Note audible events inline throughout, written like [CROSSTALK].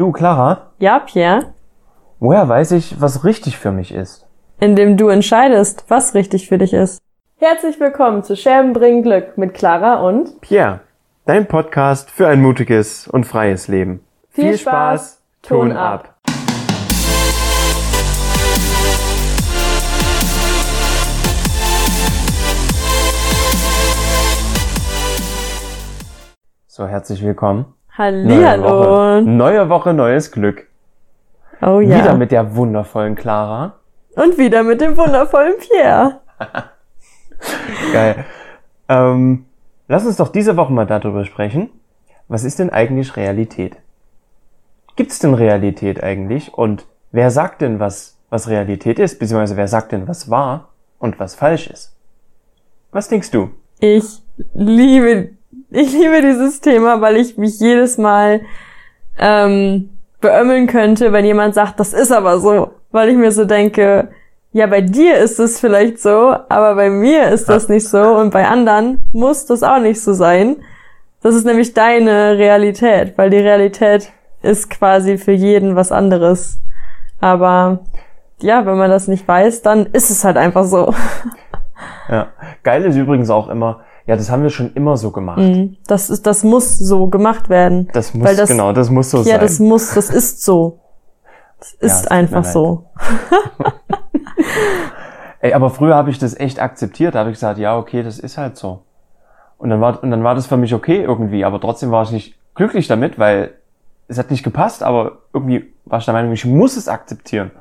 Du, Clara, Ja, Pierre? woher weiß ich, was richtig für mich ist? Indem du entscheidest, was richtig für dich ist. Herzlich willkommen zu Scherben bringen Glück mit Clara und Pierre, dein Podcast für ein mutiges und freies Leben. Viel Spaß, Ton ab. So, herzlich willkommen. Hallihallo. Woche. Neue Woche, neues Glück. Oh ja. Wieder mit der wundervollen Clara. Und wieder mit dem wundervollen Pierre. [LAUGHS] Geil. ähm, lass uns doch diese Woche mal darüber sprechen. Was ist denn eigentlich Realität? Gibt's denn Realität eigentlich? Und wer sagt denn, was, was Realität ist? Beziehungsweise wer sagt denn, was wahr und was falsch ist? Was denkst du? Ich liebe, ich liebe dieses Thema, weil ich mich jedes Mal ähm, beömmeln könnte, wenn jemand sagt, das ist aber so. Weil ich mir so denke, ja, bei dir ist es vielleicht so, aber bei mir ist das nicht so und bei anderen muss das auch nicht so sein. Das ist nämlich deine Realität, weil die Realität ist quasi für jeden was anderes. Aber ja, wenn man das nicht weiß, dann ist es halt einfach so. Ja. Geil ist übrigens auch immer, ja, das haben wir schon immer so gemacht. Mhm. Das ist, das muss so gemacht werden. Das muss, Weil das- genau, das muss so Ja, sein. das muss, das ist so. Das Ja, ist mir einfach so. [LAUGHS] Ey, aber früher habe ich das echt akzeptiert. Da habe ich gesagt, ja, okay, das ist halt so. Und dann war und dann war das für mich okay irgendwie, aber trotzdem war ich nicht glücklich damit, weil es hat nicht gepasst, aber irgendwie war ich der Meinung, ich muss es akzeptieren.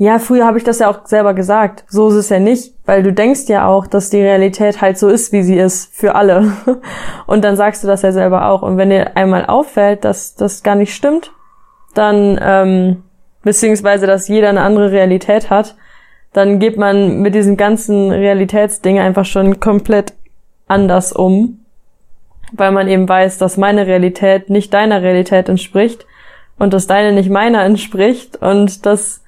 Ja, früher habe ich das ja auch selber gesagt. So ist es ja nicht, weil du denkst ja auch, dass die Realität halt so ist, wie sie ist, für alle. [LAUGHS] Und dann sagst du das ja selber auch. Und wenn dir einmal auffällt, dass das gar nicht stimmt, dann, ähm, beziehungsweise, dass jeder eine andere Realität hat, dann geht man mit diesem ganzen Realitätsding einfach schon komplett anders um, weil man eben weiß, dass meine Realität nicht deiner Realität entspricht und dass deine nicht meiner entspricht und dass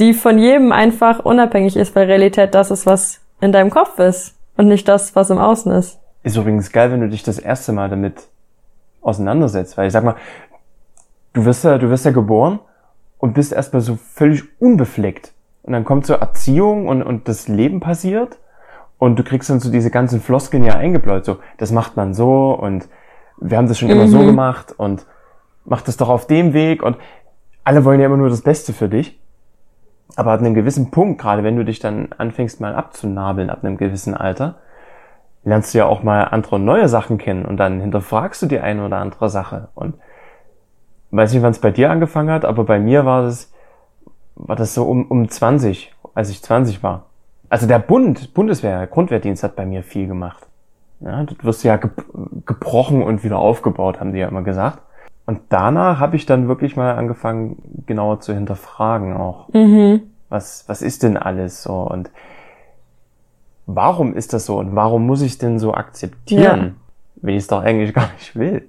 die von jedem einfach unabhängig ist, weil Realität das ist, was in deinem Kopf ist und nicht das, was im Außen ist. Ist übrigens geil, wenn du dich das erste Mal damit auseinandersetzt, weil ich sag mal, du wirst ja, du wirst ja geboren und bist erstmal so völlig unbefleckt. Und dann kommt so Erziehung und, und das Leben passiert und du kriegst dann so diese ganzen Floskeln ja eingebläut, so, das macht man so und wir haben das schon immer so Mhm. gemacht und mach das doch auf dem Weg und alle wollen ja immer nur das Beste für dich. Aber ab einem gewissen Punkt, gerade wenn du dich dann anfängst mal abzunabeln ab einem gewissen Alter, lernst du ja auch mal andere neue Sachen kennen und dann hinterfragst du die eine oder andere Sache. Und weiß nicht, wann es bei dir angefangen hat, aber bei mir war das, war das so um, um 20, als ich 20 war. Also der Bund, Bundeswehr, Grundwehrdienst hat bei mir viel gemacht. Ja, du wirst ja ge gebrochen und wieder aufgebaut, haben die ja immer gesagt. Und danach habe ich dann wirklich mal angefangen, genauer zu hinterfragen auch. Mhm. Was, was ist denn alles so? Und warum ist das so? Und warum muss ich denn so akzeptieren, wenn ich es doch eigentlich [LAUGHS] gar nicht will?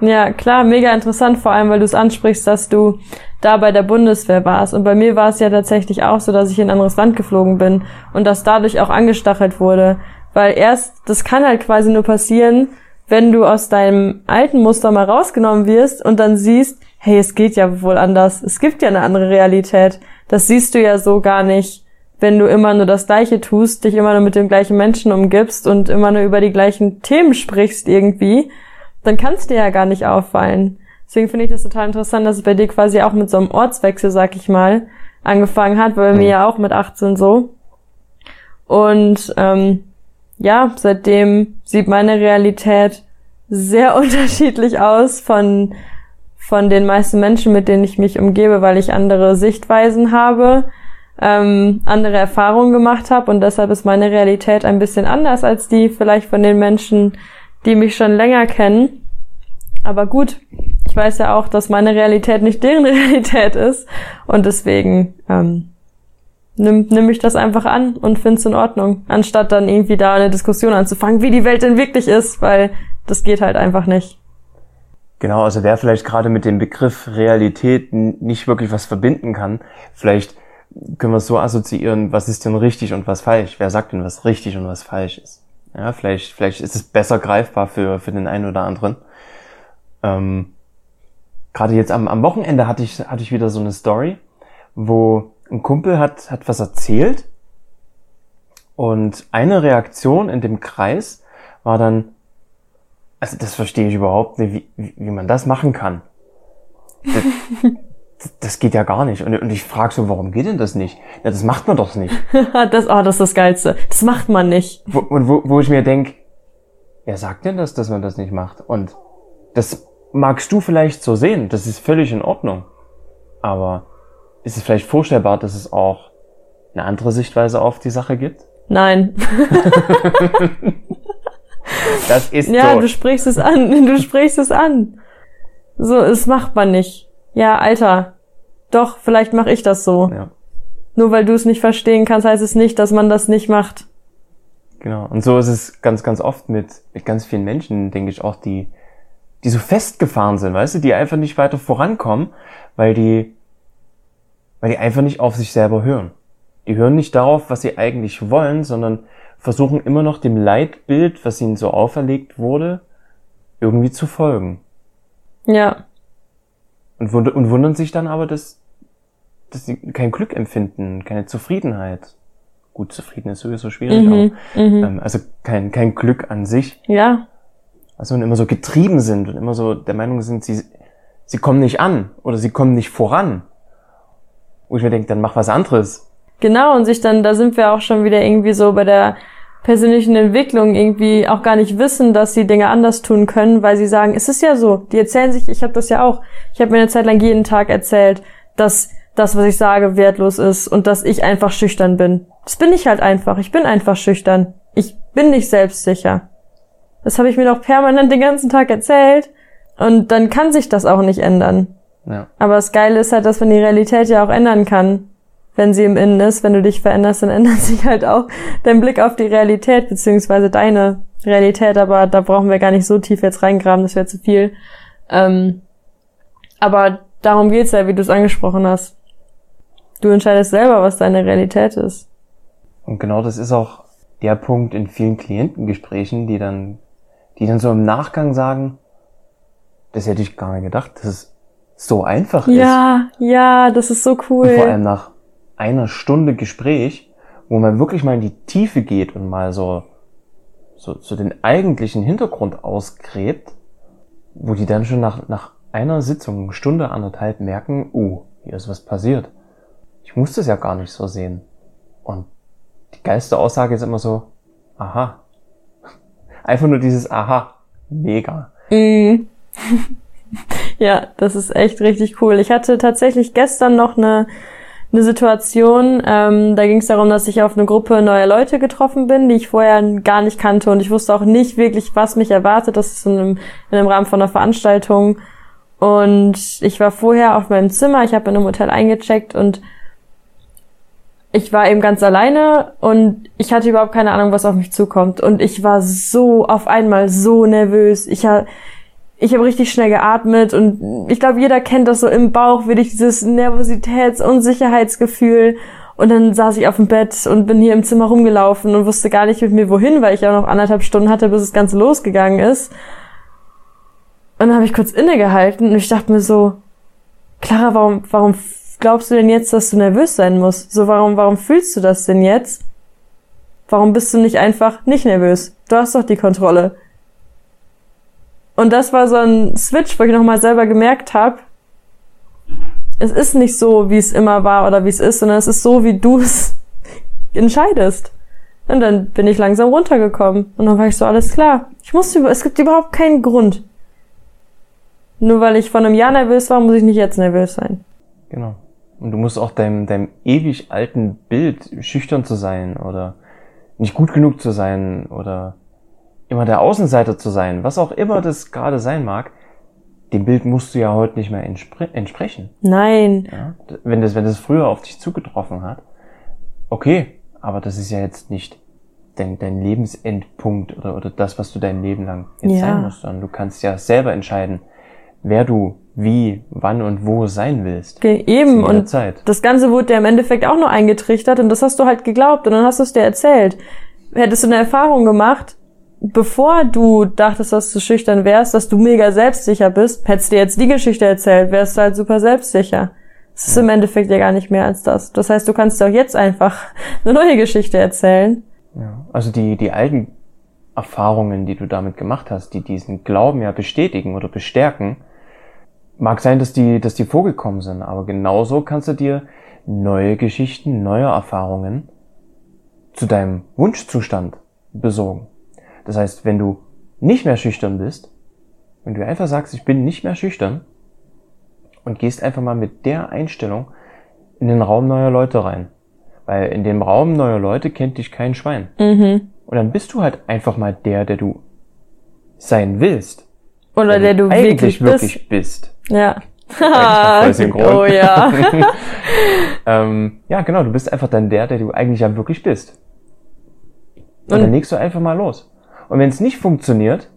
Ja, klar, mega interessant, vor allem, weil du es ansprichst, dass du da bei der Bundeswehr warst. Und bei mir war es ja tatsächlich auch so, dass ich in ein anderes Land geflogen bin und das dadurch auch angestachelt wurde. Weil erst, das kann halt quasi nur passieren, wenn du aus deinem alten Muster mal rausgenommen wirst und dann siehst, hey, es geht ja wohl anders. Es gibt ja eine andere Realität. Das siehst du ja so gar nicht, wenn du immer nur das Gleiche tust, dich immer nur mit den gleichen Menschen umgibst und immer nur über die gleichen Themen sprichst irgendwie dann kann es dir ja gar nicht auffallen. Deswegen finde ich das total interessant, dass es bei dir quasi auch mit so einem Ortswechsel, sag ich mal, angefangen hat, weil bei mir Mhm. ja auch mit 18 so. Und ähm, ja, seitdem sieht meine Realität sehr [LAUGHS] unterschiedlich aus von von den meisten Menschen, mit denen ich mich umgebe, weil ich andere Sichtweisen habe, ähm, andere Erfahrungen gemacht habe und deshalb ist meine Realität ein bisschen anders als die vielleicht von den Menschen, die mich schon länger kennen. Aber gut, ich weiß ja auch, dass meine Realität nicht deren [LAUGHS] Realität ist und deswegen ähm, nimm, nimm ich das einfach an und find's in Ordnung, anstatt dann irgendwie da eine Diskussion anzufangen, wie die Welt denn wirklich ist, weil das geht halt einfach nicht. Genau, also wer vielleicht gerade mit dem Begriff Realität nicht wirklich was verbinden kann, vielleicht können wir es so assoziieren, was ist denn richtig und was falsch? Wer sagt denn, was richtig und was falsch ist? Ja, vielleicht, vielleicht ist es besser greifbar für, für den einen oder anderen. Ähm, gerade jetzt am, am Wochenende hatte ich, hatte ich wieder so eine Story, wo ein Kumpel hat, hat was erzählt und eine Reaktion in dem Kreis war dann, also das verstehe ich überhaupt nicht, wie, wie man das machen kann. [LAUGHS] Das, das geht ja gar nicht. Und, und ich frage so, warum geht denn das nicht? Ja, das macht man doch nicht. [LAUGHS] das, oh, das ist das Geilste. Das macht man nicht. Wo, und wo, wo ich mir denk, wer sagt denn das, dass man das nicht macht? Und das magst du vielleicht so sehen, das ist völlig in Ordnung. Aber ist es vielleicht vorstellbar, dass es auch eine andere Sichtweise auf die Sache gibt? Nein. [LAUGHS] das ist ja, so. du sprichst es an, [LAUGHS] du sprichst es an. So, es macht man nicht. Ja, Alter. Doch, vielleicht mache ich das so. Ja, Nur weil du es nicht verstehen kannst, heißt es nicht, dass man das nicht macht. genau. Und so ist es ganz, ganz oft mit, mit ganz vielen Menschen, denke ich auch, die, die so festgefahren sind, weißt du, die einfach nicht weiter vorankommen, weil die, weil die einfach nicht auf sich selber hören. Die hören nicht darauf, was sie eigentlich wollen, sondern versuchen immer noch dem Leitbild, was ihnen so auferlegt wurde, irgendwie zu folgen. Ja. Und, wund und wundern sich dann aber, dass, dass sie kein Glück empfinden, keine Zufriedenheit. Gut, zufrieden ist sowieso schwierig, Mhm, aber mhm. ähm, also kein, kein Glück an sich. Ja. Also und immer so getrieben sind und immer so der Meinung sind, sie, sie kommen nicht an oder sie kommen nicht voran. Wo ich mir denke, dann mach was anderes. Genau, und sich dann, da sind wir auch schon wieder irgendwie so bei der persönlichen Entwicklung irgendwie auch gar nicht wissen, dass sie Dinge anders tun können, weil sie sagen, es ist ja so, die erzählen sich, ich habe das ja auch, ich habe mir eine Zeit lang jeden Tag erzählt, dass das, was ich sage, wertlos ist und dass ich einfach schüchtern bin. Das bin ich halt einfach, ich bin einfach schüchtern. Ich bin nicht selbstsicher. Das habe ich mir doch permanent den ganzen Tag erzählt und dann kann sich das auch nicht ändern. Ja, Aber das Geile ist halt, dass man die Realität ja auch ändern kann. Wenn sie im Innen ist, wenn du dich veränderst, dann [LAUGHS] ändert sich halt auch dein Blick auf die Realität, beziehungsweise deine Realität, aber da brauchen wir gar nicht so tief jetzt reingraben, das wäre zu viel. Ähm, aber darum geht's ja, wie du es angesprochen hast. Du entscheidest selber, was deine Realität ist. und genau das ist auch der Punkt in vielen Klientengesprächen, die dann, die dann so im Nachgang sagen, das hätte ich gar nicht gedacht, dass es so einfach ist. Ja, ja, das ist so Und cool. vor allem nach einer Stunde Gespräch, wo man wirklich mal in die Tiefe geht und mal so, so, so den eigentlichen Hintergrund ausgräbt, wo die dann schon nach, nach einer Sitzung, Stunde, anderthalb merken, uh, hier ist was passiert. Ich muss das ja gar nicht so sehen. Und die geilste Aussage ist immer so, aha. [LAUGHS] Einfach nur dieses Aha. Mega. Mm. [LAUGHS] ja, das ist echt richtig cool. Ich hatte tatsächlich gestern noch eine, eine Situation, ähm, da ging es darum, dass ich auf eine Gruppe neuer Leute getroffen bin, die ich vorher gar nicht kannte und ich wusste auch nicht wirklich, was mich erwartet. Das ist in einem, in einem Rahmen von einer Veranstaltung. Und ich war vorher auf meinem Zimmer, ich habe in einem Hotel eingecheckt und ich war eben ganz alleine und ich hatte überhaupt keine Ahnung, was auf mich zukommt. Und ich war so auf einmal so nervös. Ich ich hab richtig schnell geatmet und ich glaube, jeder kennt das so im Bauch, wirklich dieses Nervositäts- Unsicherheitsgefühl. Und dann saß ich auf dem Bett und bin hier im Zimmer rumgelaufen und wusste gar nicht mit mir wohin, weil ich auch noch anderthalb Stunden hatte, bis das Ganze losgegangen ist. Und dann habe ich kurz innegehalten und ich dachte mir so, Clara, warum, warum glaubst du denn jetzt, dass du nervös sein musst? So, warum, warum fühlst du das denn jetzt? Warum bist du nicht einfach nicht nervös? Du hast doch die Kontrolle. Und das war so ein Switch, wo ich nochmal selber gemerkt habe, es ist nicht so, wie es immer war oder wie es ist, sondern es ist so, wie du es [LAUGHS] entscheidest. Und dann bin ich langsam runtergekommen. Und dann war ich so, alles klar. Ich musste, über- es gibt überhaupt keinen Grund. Nur weil ich vor einem Jahr nervös war, muss ich nicht jetzt nervös sein. Genau. Und du musst auch deinem, deinem ewig alten Bild, schüchtern zu sein oder nicht gut genug zu sein oder immer der Außenseiter zu sein, was auch immer das gerade sein mag, dem Bild musst du ja heute nicht mehr entspre entsprechen. Nein. Ja? Wenn das, wenn das früher auf dich zugetroffen hat, okay, aber das ist ja jetzt nicht dein, dein Lebensendpunkt oder, oder das, was du dein Leben lang jetzt Ja. sein musst, sondern du kannst ja selber entscheiden, wer du wie, wann und wo sein willst. Zu Eben. Und Zeit. das Ganze wurde dir im Endeffekt auch nur eingetrichtert und das hast du halt geglaubt und dann hast du es dir erzählt. Hättest du eine Erfahrung gemacht, bevor du dachtest, dass du schüchtern wärst, dass du mega selbstsicher bist, hättest dir jetzt die Geschichte erzählt, wärst du halt super selbstsicher. Es ist im Endeffekt ja gar nicht mehr als das. Das heißt, du kannst dir auch jetzt einfach [LAUGHS] eine neue Geschichte erzählen. Ja, also die, die alten Erfahrungen, die du damit gemacht hast, die diesen Glauben ja bestätigen oder bestärken, mag sein, dass die, dass die vorgekommen sind, aber genauso kannst du dir neue Geschichten, neue Erfahrungen zu deinem Wunschzustand besorgen. Das heißt, wenn du nicht mehr schüchtern bist, wenn du einfach sagst, ich bin nicht mehr schüchtern und gehst einfach mal mit der Einstellung in den Raum neuer Leute rein. Weil in dem Raum neuer Leute kennt dich kein Schwein. Mhm. Und dann bist du halt einfach mal der, der du sein willst. Oder der, du eigentlich wirklich bist. bist. Ja. [LAUGHS] oh ja. [LAUGHS] ähm, ja, genau, du bist einfach dann der, der du eigentlich ja wirklich bist. Und, Und- dann legst du einfach mal los. Und wenn es nicht funktioniert,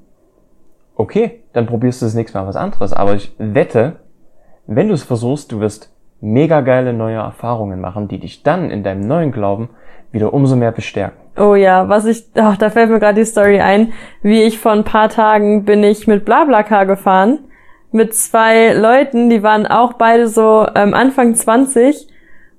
okay, dann probierst du das nächste Mal was anderes. Aber ich wette, wenn du es versuchst, du wirst mega geile neue Erfahrungen machen, die dich dann in deinem neuen Glauben wieder umso mehr bestärken. Oh ja, was ich, ach, da fällt mir gerade die Story ein, wie ich vor ein paar Tagen bin ich mit Blablacar gefahren mit zwei Leuten, die waren auch beide so ähm, Anfang 20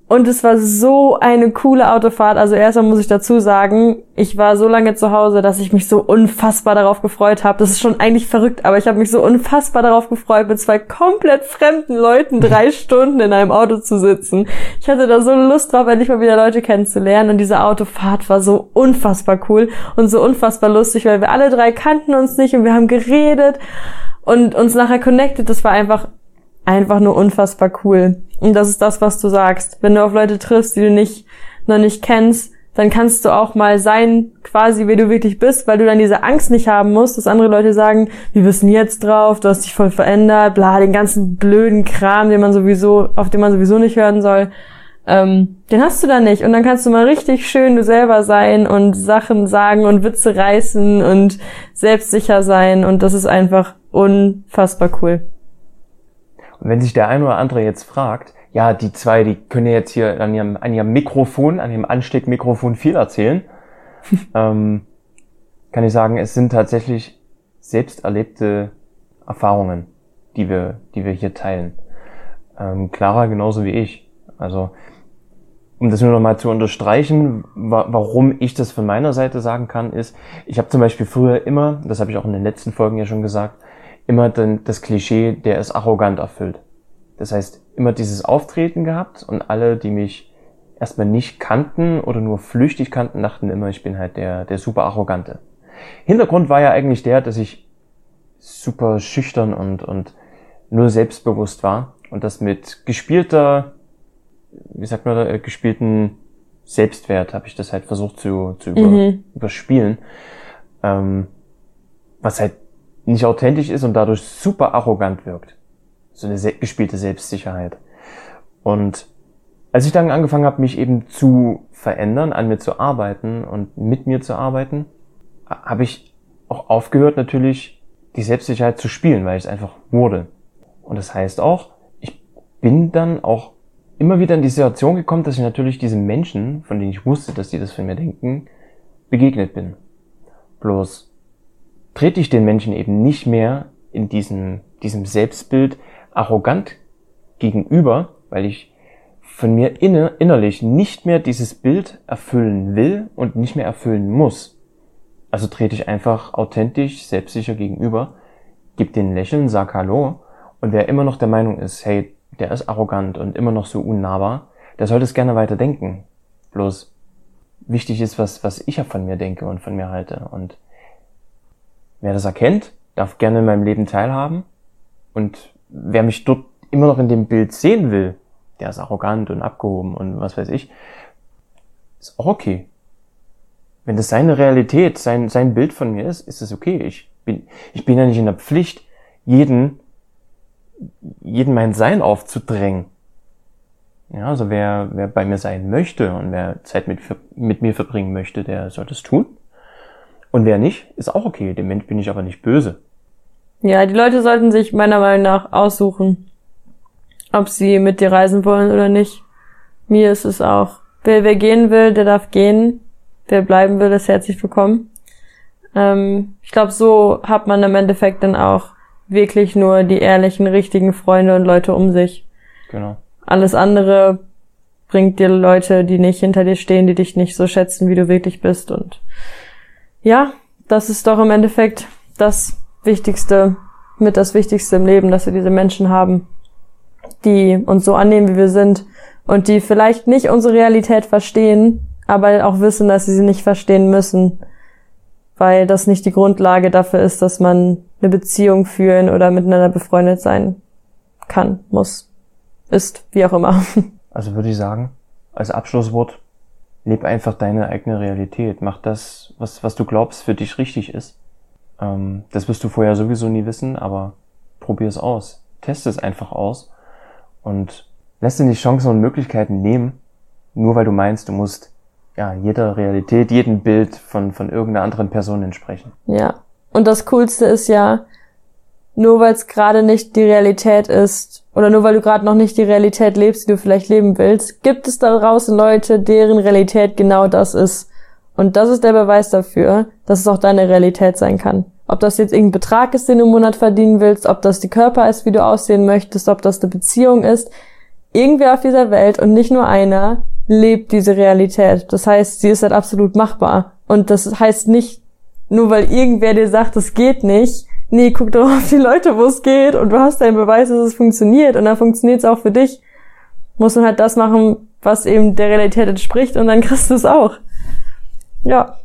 und es war so eine coole Autofahrt. Also erstmal muss ich dazu sagen, ich war so lange zu Hause, dass ich mich so unfassbar darauf gefreut habe. Das ist schon eigentlich verrückt, aber ich habe mich so unfassbar darauf gefreut, mit zwei komplett fremden Leuten drei [LAUGHS] Stunden in einem Auto zu sitzen. Ich hatte da so Lust drauf, endlich mal wieder Leute kennenzulernen und diese Autofahrt war so unfassbar cool und so unfassbar lustig, weil wir alle drei kannten uns nicht und wir haben geredet und uns nachher connected. Das war einfach einfach nur unfassbar cool. Und das ist das, was du sagst. Wenn du auf Leute triffst, die du nicht, noch nicht kennst, dann kannst du auch mal sein, quasi, wie du wirklich bist, weil du dann diese Angst nicht haben musst, dass andere Leute sagen, du denn jetzt drauf, du hast dich voll verändert, bla, den ganzen blöden Kram, den man sowieso, auf den man sowieso nicht hören soll. Ähm, den hast du dann nicht. Und dann kannst du mal richtig schön du selber sein und Sachen sagen und Witze reißen und selbstsicher sein. Und das ist einfach unfassbar cool. Und wenn sich der ein oder andere jetzt fragt, ja, die zwei, die können ja jetzt hier an ihrem, an ihrem Mikrofon, an ihrem Ansteckmikrofon viel erzählen, [LAUGHS] ähm, kann ich sagen, es sind tatsächlich selbst erlebte Erfahrungen, die wir, die wir hier teilen. Ähm, Clara genauso wie ich. Also, um das nur noch mal zu unterstreichen, wa warum ich das von meiner Seite sagen kann, ist, ich habe zum Beispiel früher immer, das habe ich auch in den letzten Folgen ja schon gesagt, immer dann das Klischee, der ist arrogant erfüllt. Das heißt, immer dieses Auftreten gehabt und alle, die mich erstmal nicht kannten oder nur flüchtig kannten, dachten immer, ich bin halt der, der super arrogante. Hintergrund war ja eigentlich der, dass ich super schüchtern und, und nur selbstbewusst war und das mit gespielter, wie sagt man da, äh, gespielten Selbstwert habe ich das halt versucht zu, zu über, Mhm. überspielen. Ähm, was halt nicht authentisch ist und dadurch super arrogant wirkt. So eine gespielte Selbstsicherheit. Und als ich dann angefangen habe, mich eben zu verändern, an mir zu arbeiten und mit mir zu arbeiten, habe ich auch aufgehört, natürlich die Selbstsicherheit zu spielen, weil ich es einfach wurde. Und das heißt auch, ich bin dann auch immer wieder in die Situation gekommen, dass ich natürlich diesen Menschen, von denen ich wusste, dass die das von mir denken, begegnet bin. Bloß trete ich den Menschen eben nicht mehr in diesem, diesem Selbstbild arrogant gegenüber, weil ich von mir inne, innerlich nicht mehr dieses Bild erfüllen will und nicht mehr erfüllen muss. Also trete ich einfach authentisch, selbstsicher gegenüber, gib den Lächeln, sag Hallo und wer immer noch der Meinung ist, hey, der ist arrogant und immer noch so unnahbar, der sollte es gerne weiter denken. Bloß wichtig ist, was, was ich ja von mir denke und von mir halte. Und wer das erkennt, darf gerne in meinem Leben teilhaben. Und wer mich dort immer noch in dem Bild sehen will, der ist arrogant und abgehoben und was weiß ich, ist auch okay. Wenn das seine Realität, sein, sein Bild von mir ist, ist es okay. Ich bin, ich bin ja nicht in der Pflicht, jeden, jeden mein Sein aufzudrängen. Ja, also wer, wer bei mir sein möchte und wer Zeit mit, mit mir verbringen möchte, der soll das tun. Und wer nicht, ist auch okay. Dem Mensch bin ich aber nicht böse. Ja, die Leute sollten sich meiner Meinung nach aussuchen, ob sie mit dir reisen wollen oder nicht. Mir ist es auch. Wer, wer gehen will, der darf gehen. Wer bleiben will, ist herzlich willkommen. Ähm, ich glaube, so hat man im Endeffekt dann auch wirklich nur die ehrlichen, richtigen Freunde und Leute um sich. Genau. Alles andere bringt dir Leute, die nicht hinter dir stehen, die dich nicht so schätzen, wie du wirklich bist. Und ja, das ist doch im Endeffekt das Wichtigste, mit das Wichtigste im Leben, dass wir diese Menschen haben, die uns so annehmen, wie wir sind und die vielleicht nicht unsere Realität verstehen, aber auch wissen, dass sie sie nicht verstehen müssen, weil das nicht die Grundlage dafür ist, dass man eine Beziehung führen oder miteinander befreundet sein kann, muss, ist, wie auch immer. Also würde ich sagen, als Abschlusswort, leb einfach deine eigene Realität. Mach das, was, was du glaubst für dich richtig ist. Ähm, das wirst du vorher sowieso nie wissen, aber probier es aus. Test es einfach aus und lass dir die Chancen und Möglichkeiten nehmen, nur weil du meinst, du musst ja jeder Realität, jedem Bild von, von irgendeiner anderen Person entsprechen. Ja. Und das Coolste ist ja, nur weil es gerade nicht die Realität ist oder nur weil du gerade noch nicht die Realität lebst, die du vielleicht leben willst, gibt es da draußen Leute, deren Realität genau das ist. Und das ist der Beweis dafür, dass es auch deine Realität sein kann. Ob das jetzt irgendein Betrag ist, den du im Monat verdienen willst, ob das die Körper ist, wie du aussehen möchtest, ob das eine Beziehung ist. Irgendwer auf dieser Welt und nicht nur einer lebt diese Realität. Das heißt, sie ist halt absolut machbar. Und das heißt nicht, nur weil irgendwer dir sagt, es geht nicht, nee, guck doch auf die Leute, wo es geht und du hast deinen Beweis, dass es funktioniert und dann funktioniert es auch für dich. Muss man halt das machen, was eben der Realität entspricht und dann kriegst du es auch. Ja.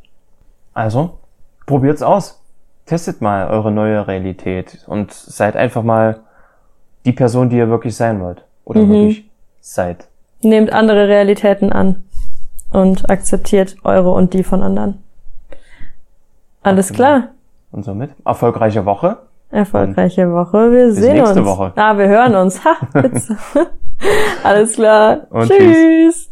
Also, probiert's aus. Testet mal eure neue Realität und seid einfach mal die Person, die ihr wirklich sein wollt. Oder Mhm. wirklich seid. Nehmt andere Realitäten an und akzeptiert eure und die von anderen. Alles klar. Und somit erfolgreiche Woche. Erfolgreiche Woche. Wir sehen nächste uns. Woche. Ah, wir hören uns. Ha. [LAUGHS] [LAUGHS] Alles klar. Und tschüss.